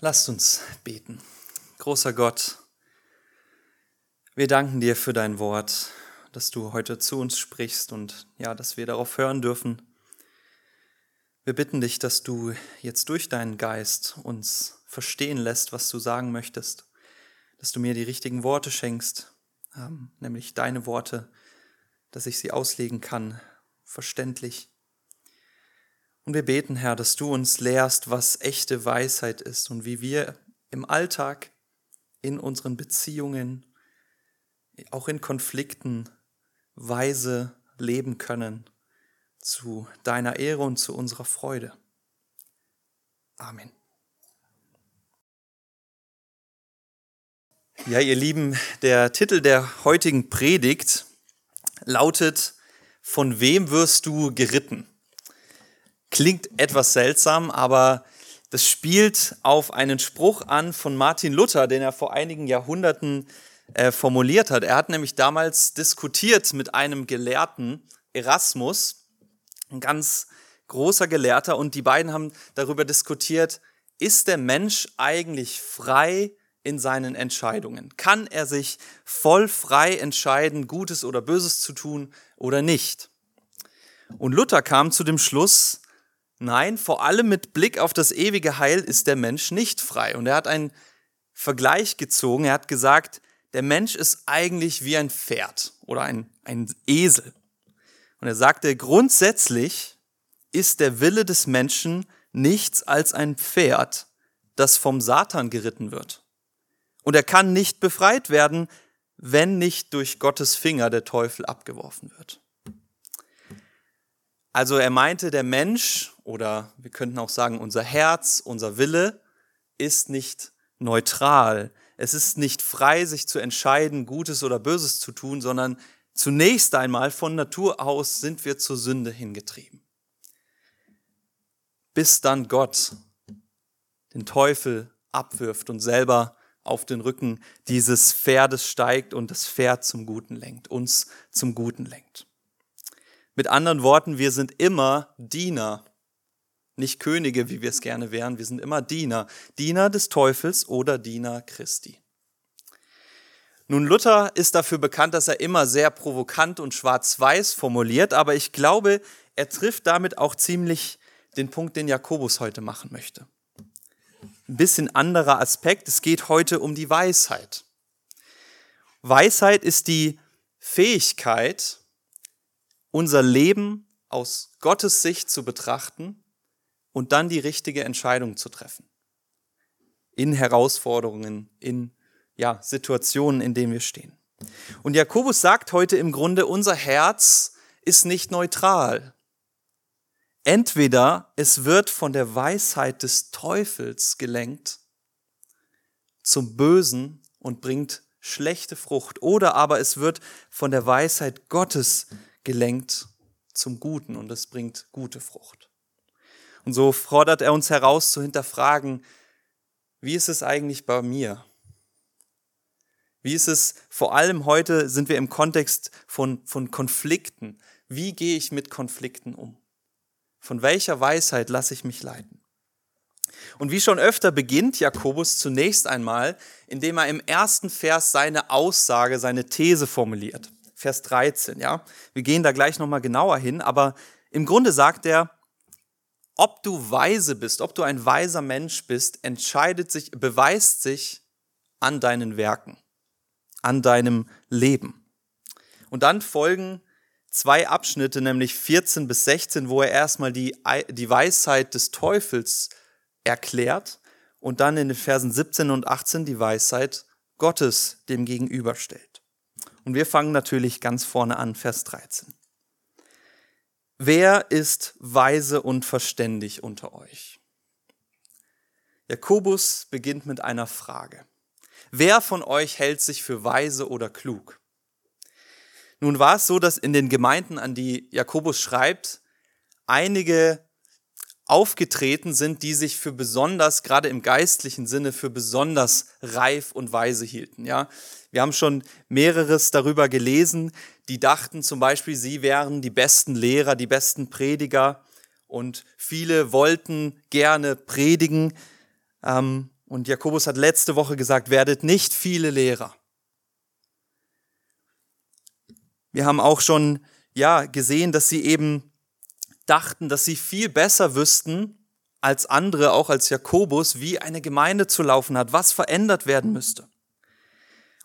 Lasst uns beten. Großer Gott, wir danken dir für dein Wort, dass du heute zu uns sprichst und ja, dass wir darauf hören dürfen. Wir bitten dich, dass du jetzt durch deinen Geist uns verstehen lässt, was du sagen möchtest, dass du mir die richtigen Worte schenkst, ähm, nämlich deine Worte, dass ich sie auslegen kann, verständlich. Und wir beten, Herr, dass du uns lehrst, was echte Weisheit ist und wie wir im Alltag, in unseren Beziehungen, auch in Konflikten weise leben können, zu deiner Ehre und zu unserer Freude. Amen. Ja, ihr Lieben, der Titel der heutigen Predigt lautet, Von wem wirst du geritten? Klingt etwas seltsam, aber das spielt auf einen Spruch an von Martin Luther, den er vor einigen Jahrhunderten äh, formuliert hat. Er hat nämlich damals diskutiert mit einem Gelehrten, Erasmus, ein ganz großer Gelehrter, und die beiden haben darüber diskutiert, ist der Mensch eigentlich frei in seinen Entscheidungen? Kann er sich voll frei entscheiden, Gutes oder Böses zu tun oder nicht? Und Luther kam zu dem Schluss, Nein, vor allem mit Blick auf das ewige Heil ist der Mensch nicht frei. Und er hat einen Vergleich gezogen. Er hat gesagt, der Mensch ist eigentlich wie ein Pferd oder ein, ein Esel. Und er sagte, grundsätzlich ist der Wille des Menschen nichts als ein Pferd, das vom Satan geritten wird. Und er kann nicht befreit werden, wenn nicht durch Gottes Finger der Teufel abgeworfen wird. Also er meinte, der Mensch oder wir könnten auch sagen, unser Herz, unser Wille ist nicht neutral. Es ist nicht frei, sich zu entscheiden, Gutes oder Böses zu tun, sondern zunächst einmal von Natur aus sind wir zur Sünde hingetrieben. Bis dann Gott den Teufel abwirft und selber auf den Rücken dieses Pferdes steigt und das Pferd zum Guten lenkt, uns zum Guten lenkt. Mit anderen Worten, wir sind immer Diener, nicht Könige, wie wir es gerne wären, wir sind immer Diener, Diener des Teufels oder Diener Christi. Nun, Luther ist dafür bekannt, dass er immer sehr provokant und schwarz-weiß formuliert, aber ich glaube, er trifft damit auch ziemlich den Punkt, den Jakobus heute machen möchte. Ein bisschen anderer Aspekt, es geht heute um die Weisheit. Weisheit ist die Fähigkeit, unser Leben aus Gottes Sicht zu betrachten und dann die richtige Entscheidung zu treffen. In Herausforderungen, in ja, Situationen, in denen wir stehen. Und Jakobus sagt heute im Grunde, unser Herz ist nicht neutral. Entweder es wird von der Weisheit des Teufels gelenkt zum Bösen und bringt schlechte Frucht, oder aber es wird von der Weisheit Gottes gelenkt zum Guten und es bringt gute Frucht. Und so fordert er uns heraus zu hinterfragen, wie ist es eigentlich bei mir? Wie ist es, vor allem heute sind wir im Kontext von, von Konflikten. Wie gehe ich mit Konflikten um? Von welcher Weisheit lasse ich mich leiten? Und wie schon öfter beginnt Jakobus zunächst einmal, indem er im ersten Vers seine Aussage, seine These formuliert. Vers 13, ja. Wir gehen da gleich nochmal genauer hin, aber im Grunde sagt er, ob du weise bist, ob du ein weiser Mensch bist, entscheidet sich, beweist sich an deinen Werken, an deinem Leben. Und dann folgen zwei Abschnitte, nämlich 14 bis 16, wo er erstmal die, die Weisheit des Teufels erklärt und dann in den Versen 17 und 18 die Weisheit Gottes dem gegenüberstellt. Und wir fangen natürlich ganz vorne an, Vers 13. Wer ist weise und verständig unter euch? Jakobus beginnt mit einer Frage. Wer von euch hält sich für weise oder klug? Nun war es so, dass in den Gemeinden, an die Jakobus schreibt, einige aufgetreten sind, die sich für besonders, gerade im geistlichen Sinne, für besonders reif und weise hielten. Ja, wir haben schon mehreres darüber gelesen. Die dachten zum Beispiel, sie wären die besten Lehrer, die besten Prediger und viele wollten gerne predigen. Ähm, Und Jakobus hat letzte Woche gesagt, werdet nicht viele Lehrer. Wir haben auch schon ja gesehen, dass sie eben dachten, dass sie viel besser wüssten als andere, auch als Jakobus, wie eine Gemeinde zu laufen hat, was verändert werden müsste.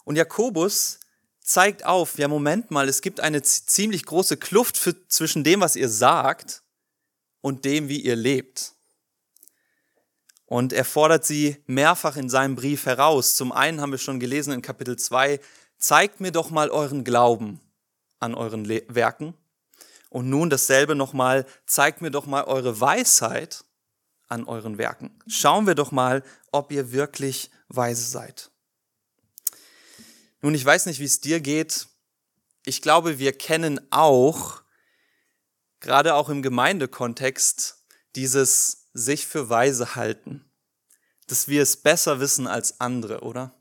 Und Jakobus zeigt auf, ja Moment mal, es gibt eine ziemlich große Kluft für, zwischen dem, was ihr sagt und dem, wie ihr lebt. Und er fordert sie mehrfach in seinem Brief heraus. Zum einen haben wir schon gelesen in Kapitel 2, zeigt mir doch mal euren Glauben an euren Le Werken. Und nun dasselbe nochmal, zeigt mir doch mal eure Weisheit an euren Werken. Schauen wir doch mal, ob ihr wirklich weise seid. Nun, ich weiß nicht, wie es dir geht. Ich glaube, wir kennen auch, gerade auch im Gemeindekontext, dieses sich für weise halten, dass wir es besser wissen als andere, oder?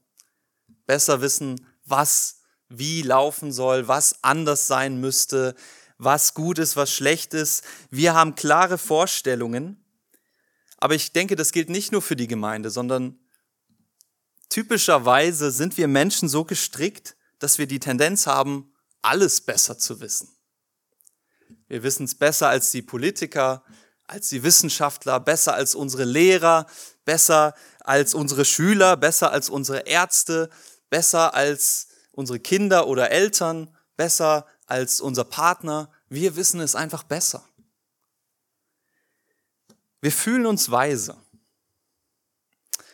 Besser wissen, was wie laufen soll, was anders sein müsste, was gut ist, was schlecht ist. Wir haben klare Vorstellungen, aber ich denke, das gilt nicht nur für die Gemeinde, sondern typischerweise sind wir Menschen so gestrickt, dass wir die Tendenz haben, alles besser zu wissen. Wir wissen es besser als die Politiker, als die Wissenschaftler, besser als unsere Lehrer, besser als unsere Schüler, besser als unsere Ärzte, besser als unsere Kinder oder Eltern, besser als unser Partner. Wir wissen es einfach besser. Wir fühlen uns weise.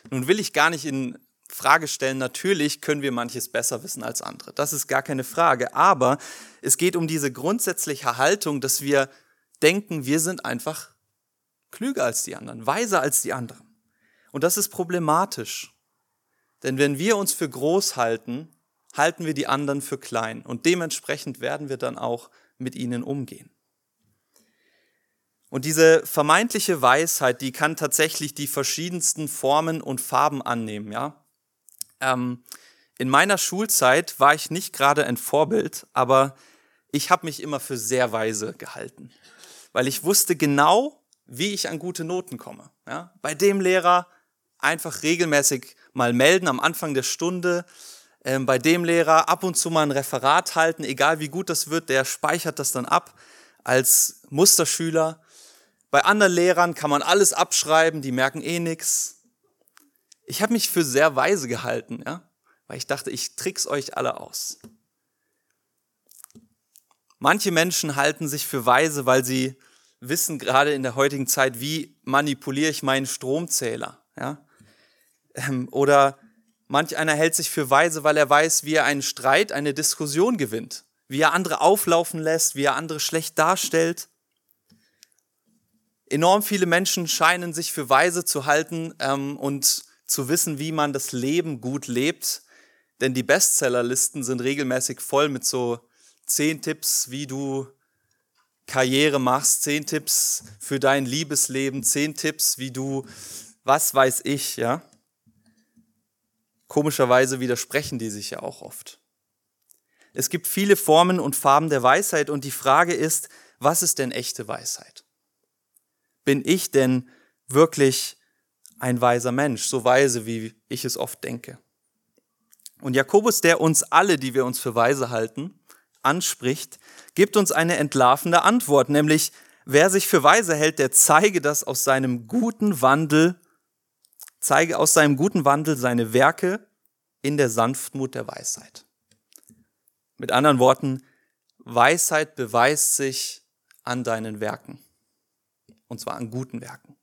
Nun will ich gar nicht in Frage stellen, natürlich können wir manches besser wissen als andere. Das ist gar keine Frage. Aber es geht um diese grundsätzliche Haltung, dass wir denken, wir sind einfach klüger als die anderen, weiser als die anderen. Und das ist problematisch. Denn wenn wir uns für groß halten, halten wir die anderen für klein. Und dementsprechend werden wir dann auch mit ihnen umgehen. Und diese vermeintliche Weisheit, die kann tatsächlich die verschiedensten Formen und Farben annehmen, ja. Ähm, in meiner Schulzeit war ich nicht gerade ein Vorbild, aber ich habe mich immer für sehr weise gehalten, weil ich wusste genau, wie ich an gute Noten komme. Ja? Bei dem Lehrer einfach regelmäßig mal melden am Anfang der Stunde, bei dem Lehrer ab und zu mal ein Referat halten, egal wie gut das wird, der speichert das dann ab als Musterschüler. Bei anderen Lehrern kann man alles abschreiben, die merken eh nichts. Ich habe mich für sehr weise gehalten, ja, weil ich dachte, ich trick's euch alle aus. Manche Menschen halten sich für weise, weil sie wissen gerade in der heutigen Zeit, wie manipuliere ich meinen Stromzähler, ja? Ähm, oder manch einer hält sich für weise, weil er weiß, wie er einen Streit, eine Diskussion gewinnt, wie er andere auflaufen lässt, wie er andere schlecht darstellt. Enorm viele Menschen scheinen sich für weise zu halten ähm, und zu wissen, wie man das Leben gut lebt. Denn die Bestsellerlisten sind regelmäßig voll mit so zehn Tipps, wie du Karriere machst, zehn Tipps für dein Liebesleben, zehn Tipps, wie du, was weiß ich, ja. Komischerweise widersprechen die sich ja auch oft. Es gibt viele Formen und Farben der Weisheit und die Frage ist, was ist denn echte Weisheit? Bin ich denn wirklich ein weiser Mensch, so weise, wie ich es oft denke? Und Jakobus, der uns alle, die wir uns für weise halten, anspricht, gibt uns eine entlarvende Antwort, nämlich wer sich für weise hält, der zeige das aus seinem guten Wandel, zeige aus seinem guten Wandel seine Werke in der Sanftmut der Weisheit. Mit anderen Worten, Weisheit beweist sich an deinen Werken und zwar an guten Werken.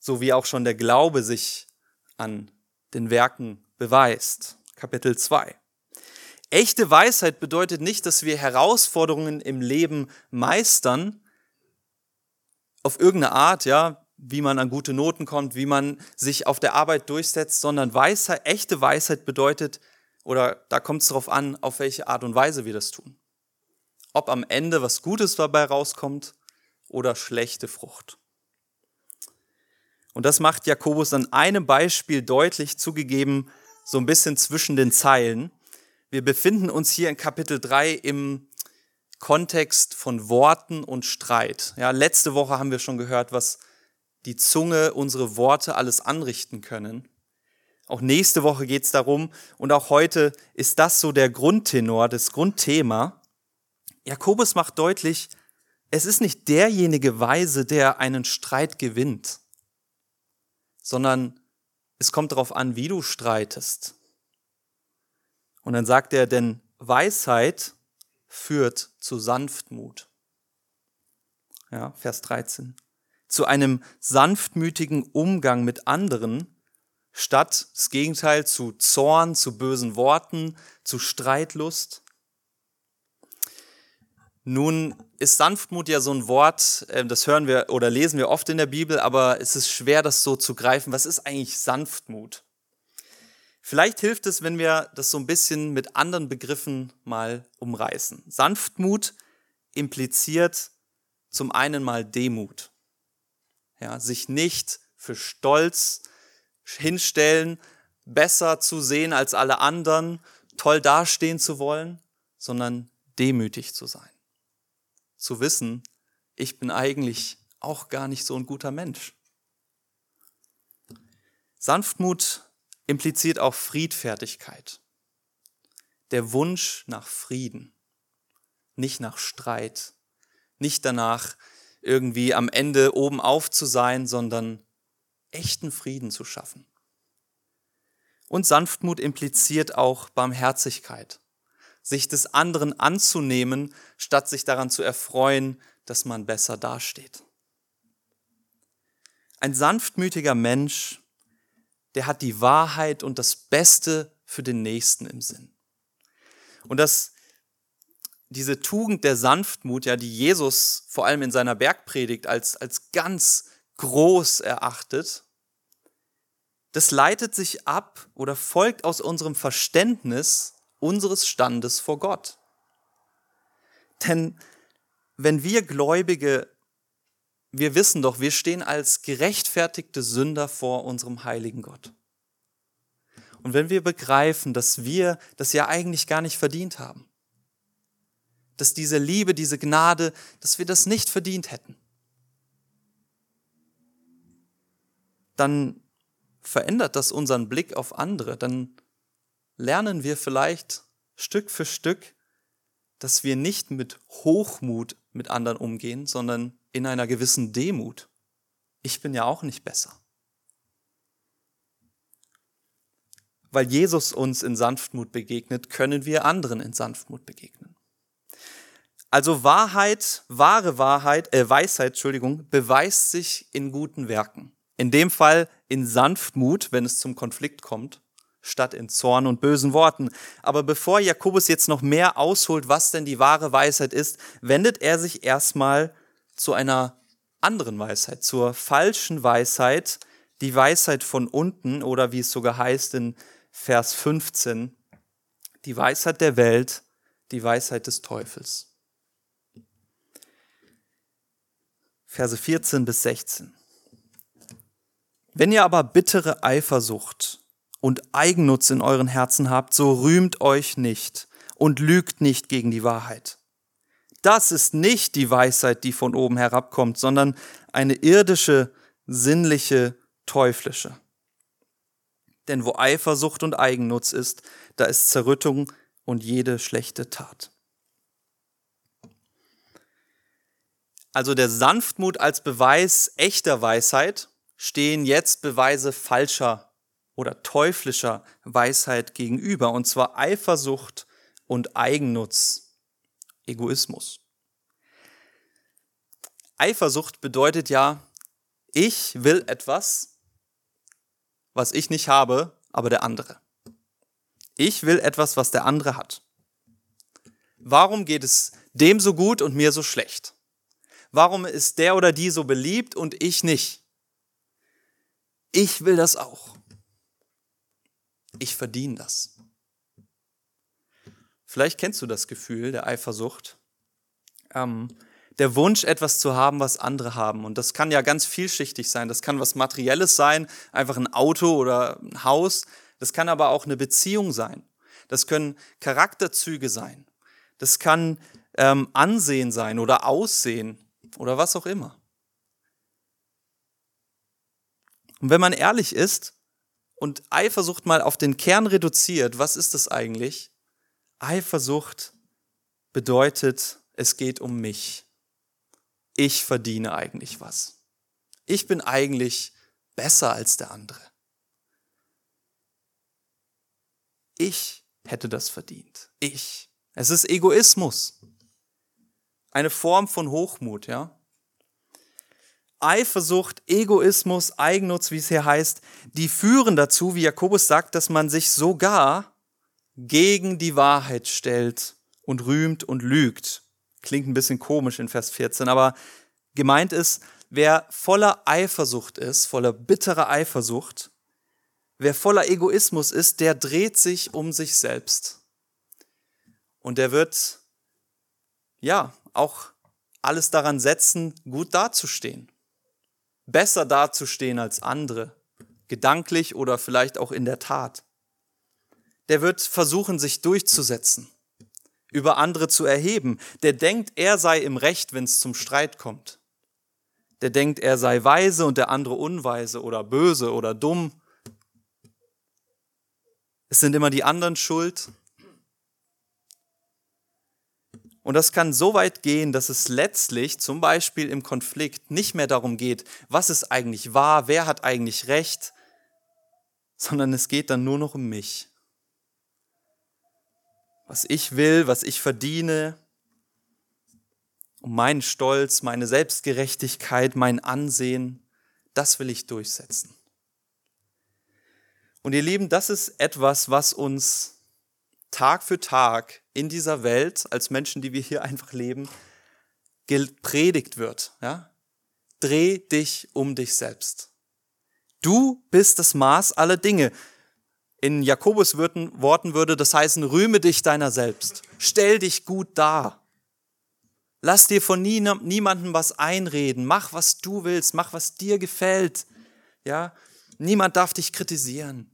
So wie auch schon der Glaube sich an den Werken beweist. Kapitel 2. Echte Weisheit bedeutet nicht, dass wir Herausforderungen im Leben meistern, auf irgendeine Art, ja, wie man an gute Noten kommt, wie man sich auf der Arbeit durchsetzt, sondern Weisheit, echte Weisheit bedeutet, oder da kommt es darauf an, auf welche Art und Weise wir das tun. Ob am Ende was Gutes dabei rauskommt oder schlechte Frucht. Und das macht Jakobus an einem Beispiel deutlich zugegeben, so ein bisschen zwischen den Zeilen. Wir befinden uns hier in Kapitel 3 im Kontext von Worten und Streit. Ja, letzte Woche haben wir schon gehört, was die Zunge, unsere Worte alles anrichten können. Auch nächste Woche geht es darum und auch heute ist das so der Grundtenor, das Grundthema. Jakobus macht deutlich, es ist nicht derjenige Weise, der einen Streit gewinnt, sondern es kommt darauf an, wie du streitest. Und dann sagt er, denn Weisheit führt zu Sanftmut. Ja, Vers 13. Zu einem sanftmütigen Umgang mit anderen, statt das Gegenteil zu Zorn, zu bösen Worten, zu Streitlust. Nun ist Sanftmut ja so ein Wort, ähm, das hören wir oder lesen wir oft in der Bibel, aber es ist schwer, das so zu greifen. Was ist eigentlich Sanftmut? Vielleicht hilft es, wenn wir das so ein bisschen mit anderen Begriffen mal umreißen. Sanftmut impliziert zum einen mal Demut. Ja, sich nicht für Stolz hinstellen, besser zu sehen als alle anderen, toll dastehen zu wollen, sondern demütig zu sein. Zu wissen, ich bin eigentlich auch gar nicht so ein guter Mensch. Sanftmut impliziert auch Friedfertigkeit. Der Wunsch nach Frieden, nicht nach Streit, nicht danach irgendwie am Ende oben auf zu sein, sondern echten Frieden zu schaffen. Und Sanftmut impliziert auch Barmherzigkeit, sich des anderen anzunehmen, statt sich daran zu erfreuen, dass man besser dasteht. Ein sanftmütiger Mensch der hat die Wahrheit und das Beste für den Nächsten im Sinn. Und das, diese Tugend der Sanftmut, ja, die Jesus vor allem in seiner Bergpredigt als, als ganz groß erachtet, das leitet sich ab oder folgt aus unserem Verständnis unseres Standes vor Gott. Denn wenn wir Gläubige wir wissen doch, wir stehen als gerechtfertigte Sünder vor unserem heiligen Gott. Und wenn wir begreifen, dass wir das ja eigentlich gar nicht verdient haben, dass diese Liebe, diese Gnade, dass wir das nicht verdient hätten, dann verändert das unseren Blick auf andere, dann lernen wir vielleicht Stück für Stück, dass wir nicht mit Hochmut mit anderen umgehen, sondern in einer gewissen Demut. Ich bin ja auch nicht besser. Weil Jesus uns in Sanftmut begegnet, können wir anderen in Sanftmut begegnen. Also Wahrheit, wahre Wahrheit, äh, Weisheit, Entschuldigung, beweist sich in guten Werken. In dem Fall in Sanftmut, wenn es zum Konflikt kommt, statt in Zorn und bösen Worten. Aber bevor Jakobus jetzt noch mehr ausholt, was denn die wahre Weisheit ist, wendet er sich erstmal zu einer anderen Weisheit, zur falschen Weisheit, die Weisheit von unten oder wie es sogar heißt in Vers 15, die Weisheit der Welt, die Weisheit des Teufels. Verse 14 bis 16. Wenn ihr aber bittere Eifersucht und Eigennutz in euren Herzen habt, so rühmt euch nicht und lügt nicht gegen die Wahrheit. Das ist nicht die Weisheit, die von oben herabkommt, sondern eine irdische, sinnliche, teuflische. Denn wo Eifersucht und Eigennutz ist, da ist Zerrüttung und jede schlechte Tat. Also der Sanftmut als Beweis echter Weisheit stehen jetzt Beweise falscher oder teuflischer Weisheit gegenüber, und zwar Eifersucht und Eigennutz. Egoismus. Eifersucht bedeutet ja, ich will etwas, was ich nicht habe, aber der andere. Ich will etwas, was der andere hat. Warum geht es dem so gut und mir so schlecht? Warum ist der oder die so beliebt und ich nicht? Ich will das auch. Ich verdiene das. Vielleicht kennst du das Gefühl der Eifersucht. Ähm, der Wunsch, etwas zu haben, was andere haben. Und das kann ja ganz vielschichtig sein. Das kann was Materielles sein, einfach ein Auto oder ein Haus. Das kann aber auch eine Beziehung sein. Das können Charakterzüge sein. Das kann ähm, Ansehen sein oder Aussehen oder was auch immer. Und wenn man ehrlich ist und Eifersucht mal auf den Kern reduziert, was ist das eigentlich? Eifersucht bedeutet, es geht um mich. Ich verdiene eigentlich was. Ich bin eigentlich besser als der andere. Ich hätte das verdient. Ich. Es ist Egoismus. Eine Form von Hochmut, ja. Eifersucht, Egoismus, Eigennutz, wie es hier heißt, die führen dazu, wie Jakobus sagt, dass man sich sogar gegen die Wahrheit stellt und rühmt und lügt. Klingt ein bisschen komisch in Vers 14, aber gemeint ist, wer voller Eifersucht ist, voller bitterer Eifersucht, wer voller Egoismus ist, der dreht sich um sich selbst. Und der wird, ja, auch alles daran setzen, gut dazustehen besser dazustehen als andere, gedanklich oder vielleicht auch in der Tat. Der wird versuchen, sich durchzusetzen, über andere zu erheben. Der denkt, er sei im Recht, wenn es zum Streit kommt. Der denkt, er sei weise und der andere unweise oder böse oder dumm. Es sind immer die anderen schuld. Und das kann so weit gehen, dass es letztlich zum Beispiel im Konflikt nicht mehr darum geht, was ist eigentlich wahr, wer hat eigentlich recht, sondern es geht dann nur noch um mich. Was ich will, was ich verdiene, um meinen Stolz, meine Selbstgerechtigkeit, mein Ansehen, das will ich durchsetzen. Und ihr Lieben, das ist etwas, was uns Tag für Tag in dieser Welt, als Menschen, die wir hier einfach leben, gepredigt wird. Ja? Dreh dich um dich selbst. Du bist das Maß aller Dinge. In Jakobus Worten würde das heißen, rühme dich deiner selbst. Stell dich gut dar. Lass dir von niemandem was einreden. Mach, was du willst. Mach, was dir gefällt. Ja? Niemand darf dich kritisieren.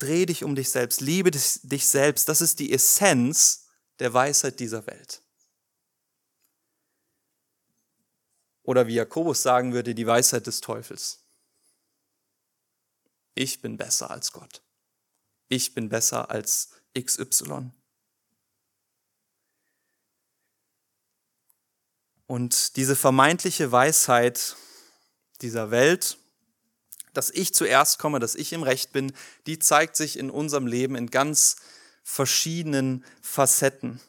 Dreh dich um dich selbst, liebe dich selbst. Das ist die Essenz der Weisheit dieser Welt. Oder wie Jakobus sagen würde, die Weisheit des Teufels. Ich bin besser als Gott. Ich bin besser als XY. Und diese vermeintliche Weisheit dieser Welt dass ich zuerst komme, dass ich im Recht bin, die zeigt sich in unserem Leben in ganz verschiedenen Facetten,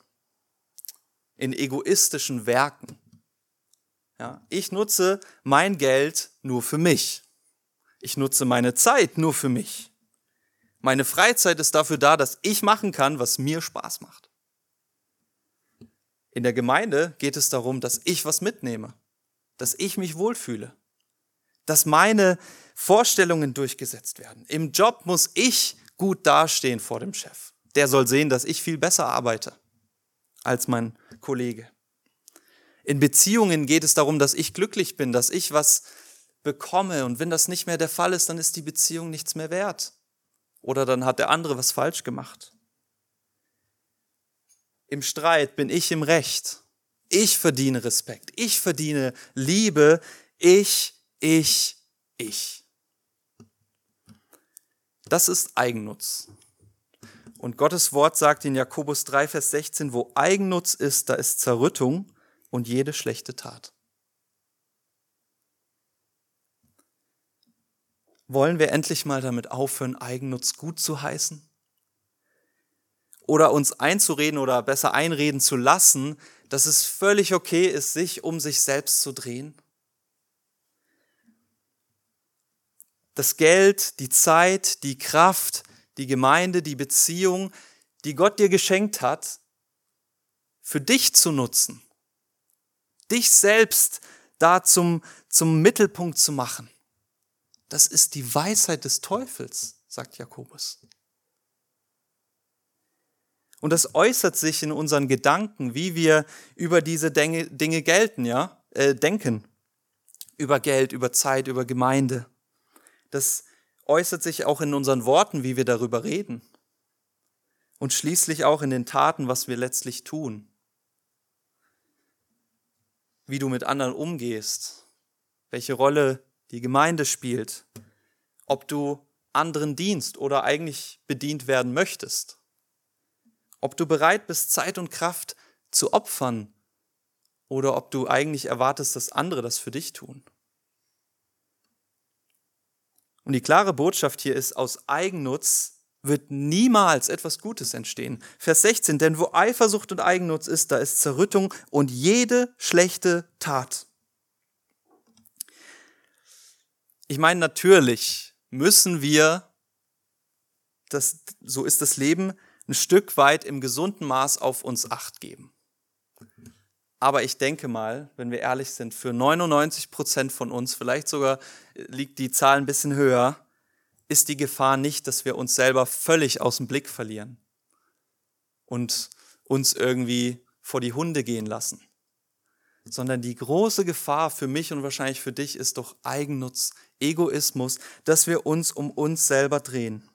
in egoistischen Werken. Ja, ich nutze mein Geld nur für mich. Ich nutze meine Zeit nur für mich. Meine Freizeit ist dafür da, dass ich machen kann, was mir Spaß macht. In der Gemeinde geht es darum, dass ich was mitnehme, dass ich mich wohlfühle, dass meine Vorstellungen durchgesetzt werden. Im Job muss ich gut dastehen vor dem Chef. Der soll sehen, dass ich viel besser arbeite als mein Kollege. In Beziehungen geht es darum, dass ich glücklich bin, dass ich was bekomme. Und wenn das nicht mehr der Fall ist, dann ist die Beziehung nichts mehr wert. Oder dann hat der andere was falsch gemacht. Im Streit bin ich im Recht. Ich verdiene Respekt. Ich verdiene Liebe. Ich, ich, ich. Das ist Eigennutz. Und Gottes Wort sagt in Jakobus 3, Vers 16, wo Eigennutz ist, da ist Zerrüttung und jede schlechte Tat. Wollen wir endlich mal damit aufhören, Eigennutz gut zu heißen? Oder uns einzureden oder besser einreden zu lassen, dass es völlig okay ist, sich um sich selbst zu drehen? Das Geld, die Zeit, die Kraft, die Gemeinde, die Beziehung, die Gott dir geschenkt hat, für dich zu nutzen. Dich selbst da zum, zum Mittelpunkt zu machen. Das ist die Weisheit des Teufels, sagt Jakobus. Und das äußert sich in unseren Gedanken, wie wir über diese Dinge, gelten, ja, äh, denken. Über Geld, über Zeit, über Gemeinde. Das äußert sich auch in unseren Worten, wie wir darüber reden. Und schließlich auch in den Taten, was wir letztlich tun. Wie du mit anderen umgehst, welche Rolle die Gemeinde spielt, ob du anderen dienst oder eigentlich bedient werden möchtest, ob du bereit bist, Zeit und Kraft zu opfern oder ob du eigentlich erwartest, dass andere das für dich tun. Und die klare Botschaft hier ist, aus Eigennutz wird niemals etwas Gutes entstehen. Vers 16, denn wo Eifersucht und Eigennutz ist, da ist Zerrüttung und jede schlechte Tat. Ich meine, natürlich müssen wir, das, so ist das Leben, ein Stück weit im gesunden Maß auf uns acht geben. Aber ich denke mal, wenn wir ehrlich sind, für 99 Prozent von uns, vielleicht sogar liegt die Zahl ein bisschen höher, ist die Gefahr nicht, dass wir uns selber völlig aus dem Blick verlieren und uns irgendwie vor die Hunde gehen lassen. Sondern die große Gefahr für mich und wahrscheinlich für dich ist doch Eigennutz, Egoismus, dass wir uns um uns selber drehen.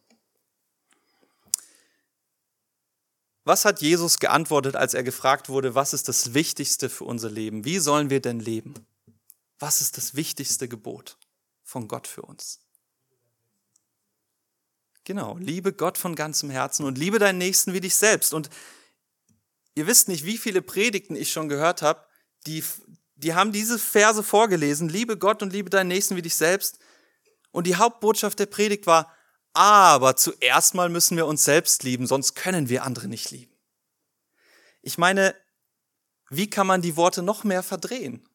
Was hat Jesus geantwortet, als er gefragt wurde, was ist das Wichtigste für unser Leben? Wie sollen wir denn leben? Was ist das wichtigste Gebot von Gott für uns? Genau, liebe Gott von ganzem Herzen und liebe deinen Nächsten wie dich selbst. Und ihr wisst nicht, wie viele Predigten ich schon gehört habe, die, die haben diese Verse vorgelesen, liebe Gott und liebe deinen Nächsten wie dich selbst. Und die Hauptbotschaft der Predigt war, aber zuerst mal müssen wir uns selbst lieben, sonst können wir andere nicht lieben. Ich meine, wie kann man die Worte noch mehr verdrehen?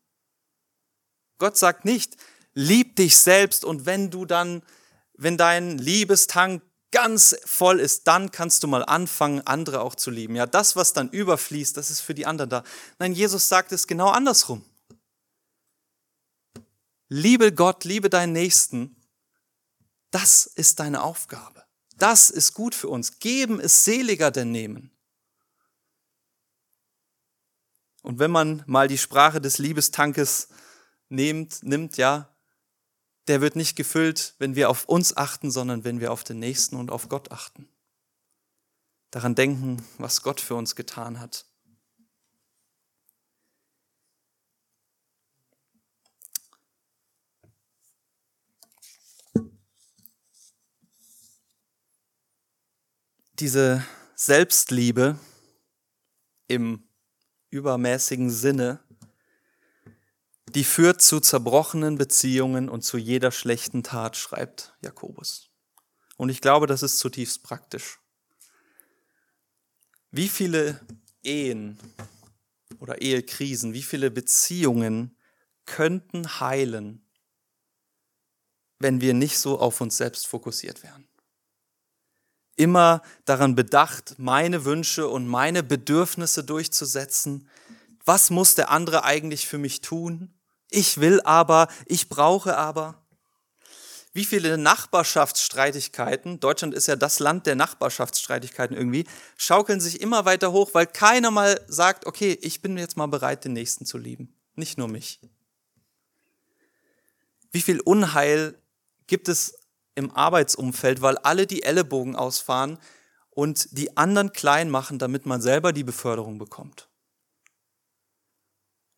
Gott sagt nicht, lieb dich selbst und wenn du dann, wenn dein Liebestank ganz voll ist, dann kannst du mal anfangen, andere auch zu lieben. Ja, das, was dann überfließt, das ist für die anderen da. Nein, Jesus sagt es genau andersrum. Liebe Gott, liebe deinen Nächsten das ist deine Aufgabe. Das ist gut für uns. Geben ist seliger denn nehmen. Und wenn man mal die Sprache des Liebestankes nimmt, nimmt, ja, der wird nicht gefüllt, wenn wir auf uns achten, sondern wenn wir auf den Nächsten und auf Gott achten. Daran denken, was Gott für uns getan hat. Diese Selbstliebe im übermäßigen Sinne, die führt zu zerbrochenen Beziehungen und zu jeder schlechten Tat, schreibt Jakobus. Und ich glaube, das ist zutiefst praktisch. Wie viele Ehen oder Ehekrisen, wie viele Beziehungen könnten heilen, wenn wir nicht so auf uns selbst fokussiert wären? Immer daran bedacht, meine Wünsche und meine Bedürfnisse durchzusetzen. Was muss der andere eigentlich für mich tun? Ich will aber, ich brauche aber. Wie viele Nachbarschaftsstreitigkeiten, Deutschland ist ja das Land der Nachbarschaftsstreitigkeiten irgendwie, schaukeln sich immer weiter hoch, weil keiner mal sagt, okay, ich bin jetzt mal bereit, den Nächsten zu lieben, nicht nur mich. Wie viel Unheil gibt es im Arbeitsumfeld, weil alle die Ellenbogen ausfahren und die anderen klein machen, damit man selber die Beförderung bekommt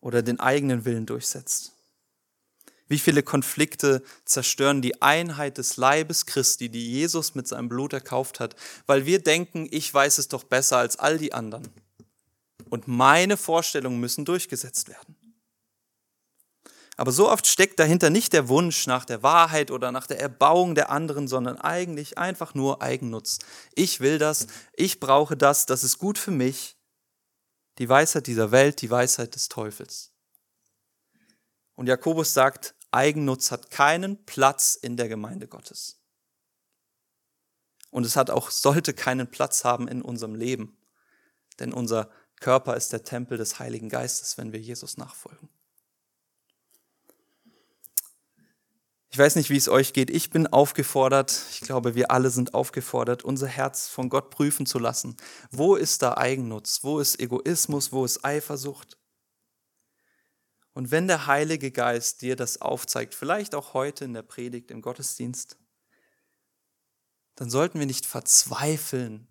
oder den eigenen Willen durchsetzt. Wie viele Konflikte zerstören die Einheit des Leibes Christi, die Jesus mit seinem Blut erkauft hat, weil wir denken, ich weiß es doch besser als all die anderen. Und meine Vorstellungen müssen durchgesetzt werden. Aber so oft steckt dahinter nicht der Wunsch nach der Wahrheit oder nach der Erbauung der anderen, sondern eigentlich einfach nur Eigennutz. Ich will das, ich brauche das, das ist gut für mich. Die Weisheit dieser Welt, die Weisheit des Teufels. Und Jakobus sagt, Eigennutz hat keinen Platz in der Gemeinde Gottes. Und es hat auch, sollte keinen Platz haben in unserem Leben. Denn unser Körper ist der Tempel des Heiligen Geistes, wenn wir Jesus nachfolgen. Ich weiß nicht, wie es euch geht. Ich bin aufgefordert, ich glaube, wir alle sind aufgefordert, unser Herz von Gott prüfen zu lassen. Wo ist da Eigennutz? Wo ist Egoismus? Wo ist Eifersucht? Und wenn der Heilige Geist dir das aufzeigt, vielleicht auch heute in der Predigt, im Gottesdienst, dann sollten wir nicht verzweifeln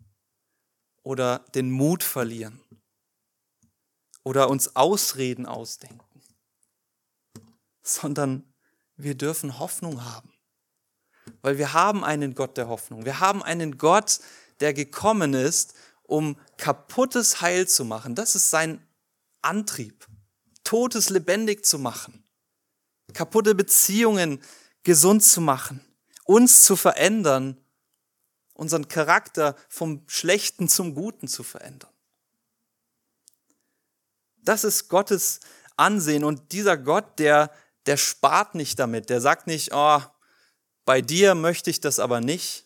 oder den Mut verlieren oder uns Ausreden ausdenken, sondern wir dürfen Hoffnung haben. Weil wir haben einen Gott der Hoffnung. Wir haben einen Gott, der gekommen ist, um kaputtes Heil zu machen. Das ist sein Antrieb. Totes lebendig zu machen. Kaputte Beziehungen gesund zu machen. Uns zu verändern. Unseren Charakter vom Schlechten zum Guten zu verändern. Das ist Gottes Ansehen. Und dieser Gott, der, der spart nicht damit. Der sagt nicht, oh, bei dir möchte ich das aber nicht.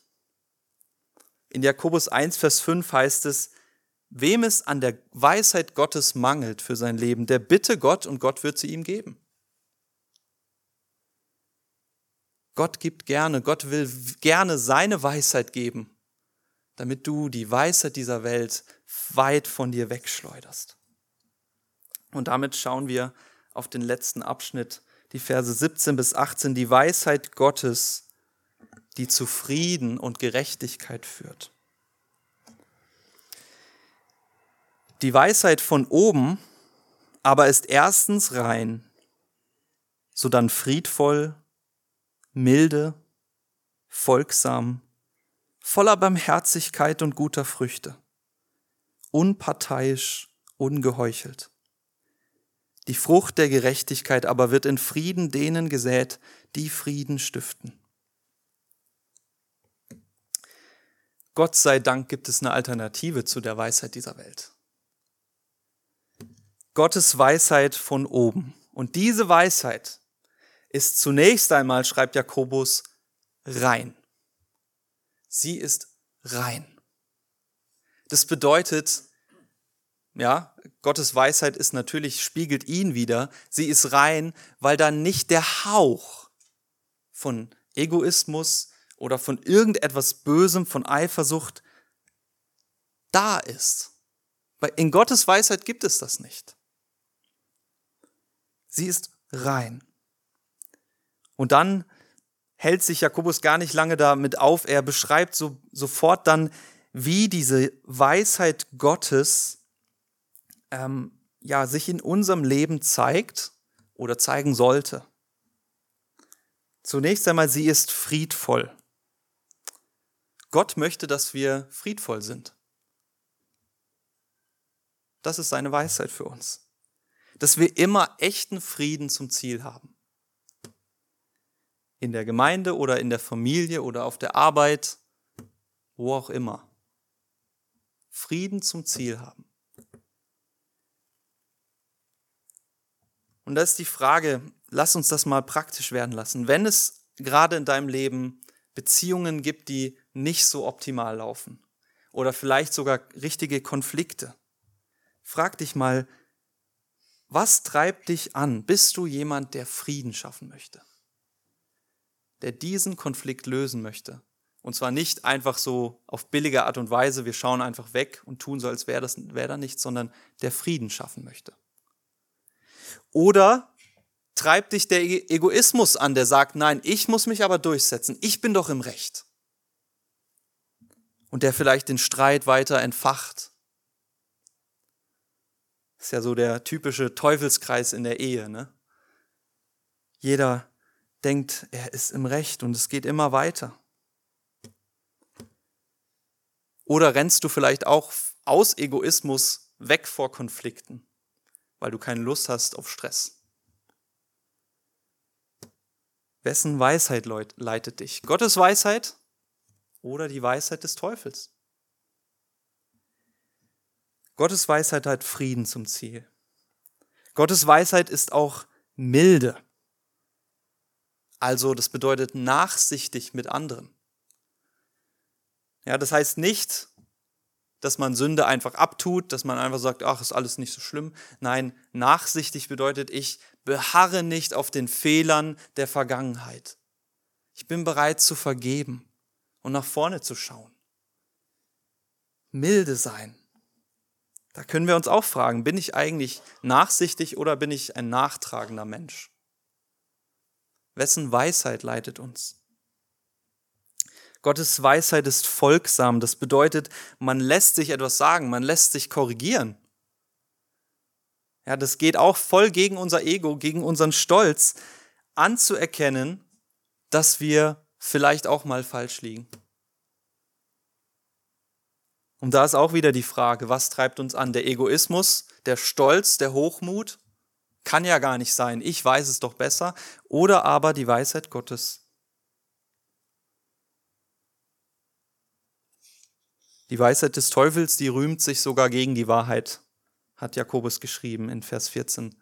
In Jakobus 1, Vers 5 heißt es, wem es an der Weisheit Gottes mangelt für sein Leben, der bitte Gott und Gott wird sie ihm geben. Gott gibt gerne, Gott will gerne seine Weisheit geben, damit du die Weisheit dieser Welt weit von dir wegschleuderst. Und damit schauen wir auf den letzten Abschnitt, die Verse 17 bis 18, die Weisheit Gottes die zu Frieden und Gerechtigkeit führt. Die Weisheit von oben aber ist erstens rein, sodann friedvoll, milde, folgsam, voller Barmherzigkeit und guter Früchte, unparteiisch, ungeheuchelt. Die Frucht der Gerechtigkeit aber wird in Frieden denen gesät, die Frieden stiften. Gott sei Dank gibt es eine Alternative zu der Weisheit dieser Welt. Gottes Weisheit von oben. Und diese Weisheit ist zunächst einmal, schreibt Jakobus, rein. Sie ist rein. Das bedeutet, ja, Gottes Weisheit ist natürlich, spiegelt ihn wieder. Sie ist rein, weil da nicht der Hauch von Egoismus, oder von irgendetwas Bösem, von Eifersucht da ist. In Gottes Weisheit gibt es das nicht. Sie ist rein. Und dann hält sich Jakobus gar nicht lange damit auf. Er beschreibt so, sofort dann, wie diese Weisheit Gottes ähm, ja, sich in unserem Leben zeigt oder zeigen sollte. Zunächst einmal, sie ist friedvoll. Gott möchte, dass wir friedvoll sind. Das ist seine Weisheit für uns. Dass wir immer echten Frieden zum Ziel haben. In der Gemeinde oder in der Familie oder auf der Arbeit, wo auch immer. Frieden zum Ziel haben. Und da ist die Frage, lass uns das mal praktisch werden lassen. Wenn es gerade in deinem Leben Beziehungen gibt, die nicht so optimal laufen oder vielleicht sogar richtige Konflikte. Frag dich mal, was treibt dich an? Bist du jemand, der Frieden schaffen möchte? Der diesen Konflikt lösen möchte? Und zwar nicht einfach so auf billige Art und Weise, wir schauen einfach weg und tun so, als wäre das wär da nichts, sondern der Frieden schaffen möchte. Oder treibt dich der Egoismus an, der sagt, nein, ich muss mich aber durchsetzen, ich bin doch im Recht und der vielleicht den Streit weiter entfacht. Ist ja so der typische Teufelskreis in der Ehe. Ne? Jeder denkt, er ist im Recht und es geht immer weiter. Oder rennst du vielleicht auch aus Egoismus weg vor Konflikten, weil du keine Lust hast auf Stress? Wessen Weisheit leitet dich? Gottes Weisheit oder die Weisheit des Teufels. Gottes Weisheit hat Frieden zum Ziel. Gottes Weisheit ist auch milde. Also das bedeutet nachsichtig mit anderen. Ja, das heißt nicht, dass man Sünde einfach abtut, dass man einfach sagt, ach, ist alles nicht so schlimm. Nein, nachsichtig bedeutet, ich beharre nicht auf den Fehlern der Vergangenheit. Ich bin bereit zu vergeben und nach vorne zu schauen. Milde sein. Da können wir uns auch fragen, bin ich eigentlich nachsichtig oder bin ich ein nachtragender Mensch? Wessen Weisheit leitet uns? Gottes Weisheit ist folgsam. Das bedeutet, man lässt sich etwas sagen, man lässt sich korrigieren. Ja, das geht auch voll gegen unser Ego, gegen unseren Stolz. anzuerkennen, dass wir vielleicht auch mal falsch liegen. Und da ist auch wieder die Frage, was treibt uns an? Der Egoismus, der Stolz, der Hochmut? Kann ja gar nicht sein. Ich weiß es doch besser. Oder aber die Weisheit Gottes. Die Weisheit des Teufels, die rühmt sich sogar gegen die Wahrheit, hat Jakobus geschrieben in Vers 14.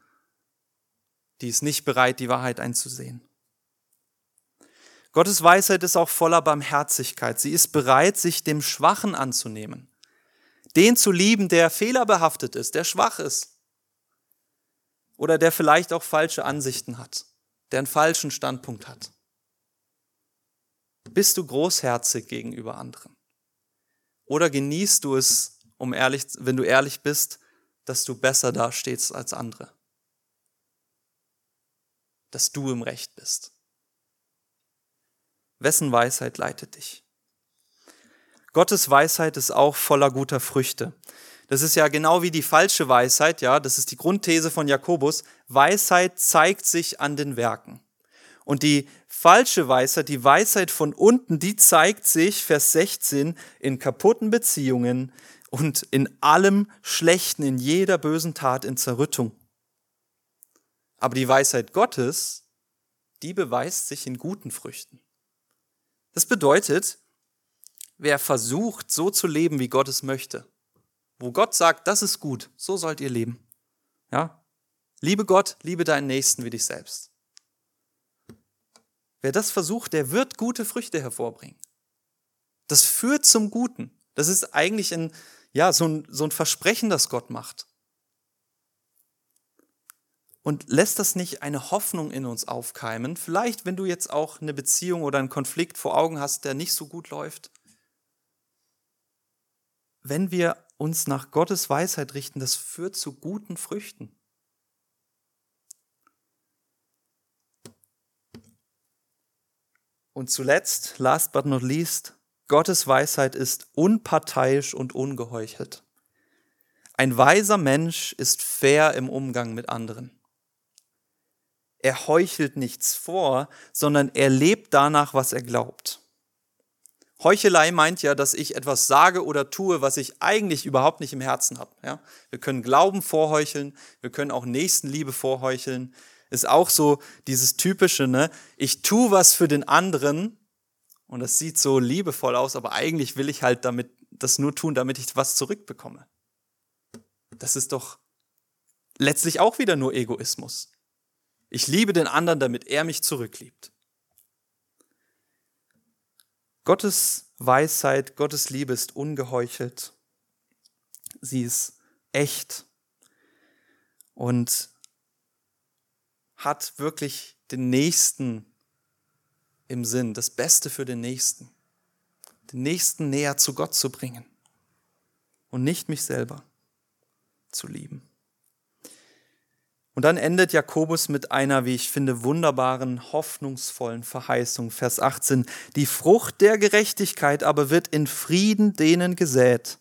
Die ist nicht bereit, die Wahrheit einzusehen. Gottes Weisheit ist auch voller Barmherzigkeit. Sie ist bereit, sich dem Schwachen anzunehmen. Den zu lieben, der fehlerbehaftet ist, der schwach ist. Oder der vielleicht auch falsche Ansichten hat, der einen falschen Standpunkt hat. Bist du großherzig gegenüber anderen? Oder genießt du es, um ehrlich, wenn du ehrlich bist, dass du besser dastehst als andere? Dass du im Recht bist? Wessen Weisheit leitet dich? Gottes Weisheit ist auch voller guter Früchte. Das ist ja genau wie die falsche Weisheit, ja, das ist die Grundthese von Jakobus. Weisheit zeigt sich an den Werken. Und die falsche Weisheit, die Weisheit von unten, die zeigt sich, Vers 16, in kaputten Beziehungen und in allem Schlechten, in jeder bösen Tat, in Zerrüttung. Aber die Weisheit Gottes, die beweist sich in guten Früchten. Das bedeutet, wer versucht, so zu leben, wie Gott es möchte, wo Gott sagt, das ist gut, so sollt ihr leben. Ja? Liebe Gott, liebe deinen Nächsten wie dich selbst. Wer das versucht, der wird gute Früchte hervorbringen. Das führt zum Guten. Das ist eigentlich ein, ja, so ein, so ein Versprechen, das Gott macht und lässt das nicht eine Hoffnung in uns aufkeimen? Vielleicht, wenn du jetzt auch eine Beziehung oder einen Konflikt vor Augen hast, der nicht so gut läuft. Wenn wir uns nach Gottes Weisheit richten, das führt zu guten Früchten. Und zuletzt, last but not least, Gottes Weisheit ist unparteiisch und ungeheuchelt. Ein weiser Mensch ist fair im Umgang mit anderen. Er heuchelt nichts vor, sondern er lebt danach, was er glaubt. Heuchelei meint ja, dass ich etwas sage oder tue, was ich eigentlich überhaupt nicht im Herzen habe. Ja? Wir können Glauben vorheucheln, wir können auch Nächstenliebe vorheucheln. Ist auch so dieses typische, ne? Ich tue was für den anderen und das sieht so liebevoll aus, aber eigentlich will ich halt damit das nur tun, damit ich was zurückbekomme. Das ist doch letztlich auch wieder nur Egoismus. Ich liebe den anderen, damit er mich zurückliebt. Gottes Weisheit, Gottes Liebe ist ungeheuchelt. Sie ist echt und hat wirklich den Nächsten im Sinn, das Beste für den Nächsten. Den Nächsten näher zu Gott zu bringen und nicht mich selber zu lieben. Und dann endet Jakobus mit einer, wie ich finde, wunderbaren, hoffnungsvollen Verheißung. Vers 18. Die Frucht der Gerechtigkeit aber wird in Frieden denen gesät,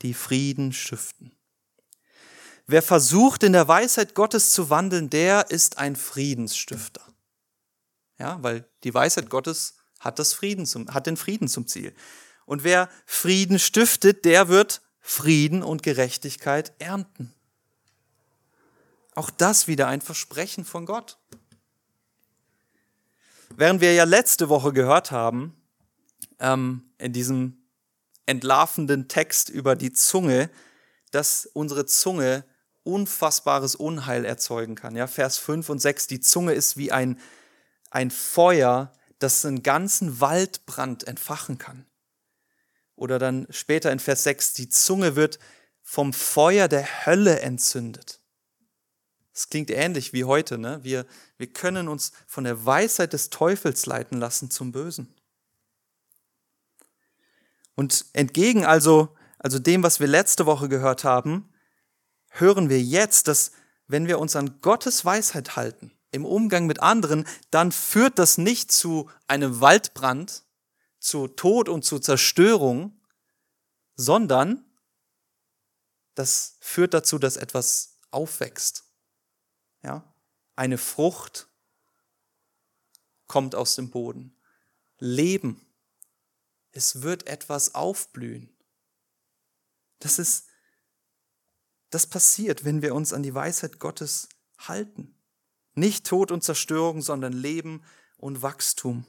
die Frieden stiften. Wer versucht, in der Weisheit Gottes zu wandeln, der ist ein Friedensstifter. Ja, weil die Weisheit Gottes hat, das Frieden zum, hat den Frieden zum Ziel. Und wer Frieden stiftet, der wird Frieden und Gerechtigkeit ernten. Auch das wieder ein Versprechen von Gott. Während wir ja letzte Woche gehört haben, ähm, in diesem entlarvenden Text über die Zunge, dass unsere Zunge unfassbares Unheil erzeugen kann. Ja, Vers 5 und 6, die Zunge ist wie ein, ein Feuer, das einen ganzen Waldbrand entfachen kann. Oder dann später in Vers 6, die Zunge wird vom Feuer der Hölle entzündet. Es klingt ähnlich wie heute. Ne? Wir, wir können uns von der Weisheit des Teufels leiten lassen zum Bösen. Und entgegen also, also dem, was wir letzte Woche gehört haben, hören wir jetzt, dass wenn wir uns an Gottes Weisheit halten, im Umgang mit anderen, dann führt das nicht zu einem Waldbrand, zu Tod und zu Zerstörung, sondern das führt dazu, dass etwas aufwächst, ja, eine Frucht kommt aus dem Boden. Leben. Es wird etwas aufblühen. Das ist, das passiert, wenn wir uns an die Weisheit Gottes halten. Nicht Tod und Zerstörung, sondern Leben und Wachstum.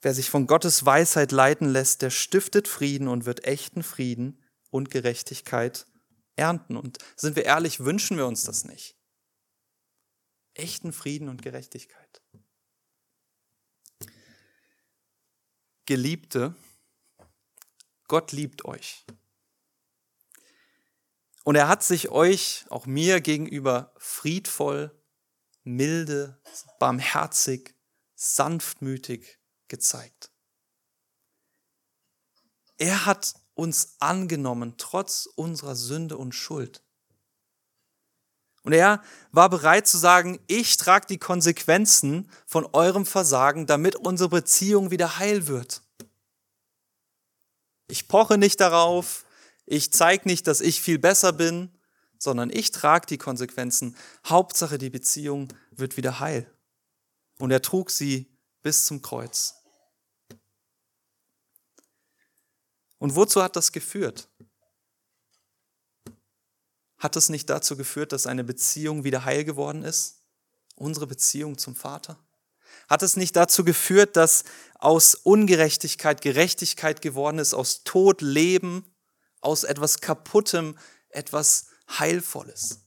Wer sich von Gottes Weisheit leiten lässt, der stiftet Frieden und wird echten Frieden und Gerechtigkeit ernten. Und sind wir ehrlich, wünschen wir uns das nicht. Echten Frieden und Gerechtigkeit. Geliebte, Gott liebt euch. Und er hat sich euch, auch mir gegenüber, friedvoll, milde, barmherzig, sanftmütig gezeigt. Er hat uns angenommen, trotz unserer Sünde und Schuld. Und er war bereit zu sagen, ich trage die Konsequenzen von eurem Versagen, damit unsere Beziehung wieder heil wird. Ich poche nicht darauf, ich zeige nicht, dass ich viel besser bin, sondern ich trage die Konsequenzen. Hauptsache, die Beziehung wird wieder heil. Und er trug sie bis zum Kreuz. Und wozu hat das geführt? Hat es nicht dazu geführt, dass eine Beziehung wieder heil geworden ist? Unsere Beziehung zum Vater? Hat es nicht dazu geführt, dass aus Ungerechtigkeit Gerechtigkeit geworden ist, aus Tod Leben, aus etwas Kaputtem etwas Heilvolles?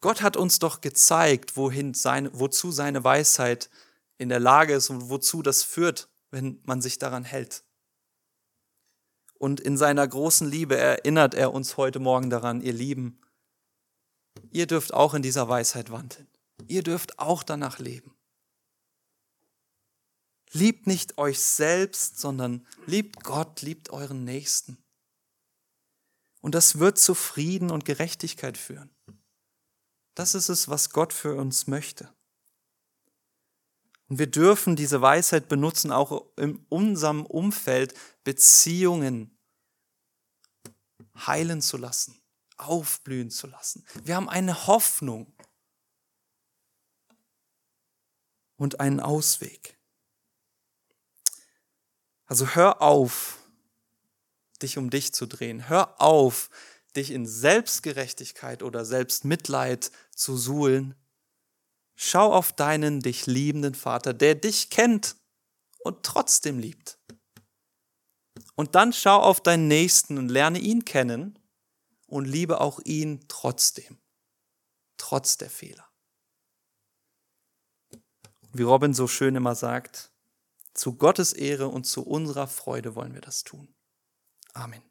Gott hat uns doch gezeigt, wohin seine, wozu seine Weisheit in der Lage ist und wozu das führt, wenn man sich daran hält. Und in seiner großen Liebe erinnert er uns heute Morgen daran, ihr Lieben, ihr dürft auch in dieser Weisheit wandeln. Ihr dürft auch danach leben. Liebt nicht euch selbst, sondern liebt Gott, liebt euren Nächsten. Und das wird zu Frieden und Gerechtigkeit führen. Das ist es, was Gott für uns möchte. Und wir dürfen diese Weisheit benutzen, auch in unserem Umfeld Beziehungen heilen zu lassen, aufblühen zu lassen. Wir haben eine Hoffnung und einen Ausweg. Also hör auf, dich um dich zu drehen. Hör auf, dich in Selbstgerechtigkeit oder Selbstmitleid zu suhlen, Schau auf deinen dich liebenden Vater, der dich kennt und trotzdem liebt. Und dann schau auf deinen Nächsten und lerne ihn kennen und liebe auch ihn trotzdem, trotz der Fehler. Wie Robin so schön immer sagt, zu Gottes Ehre und zu unserer Freude wollen wir das tun. Amen.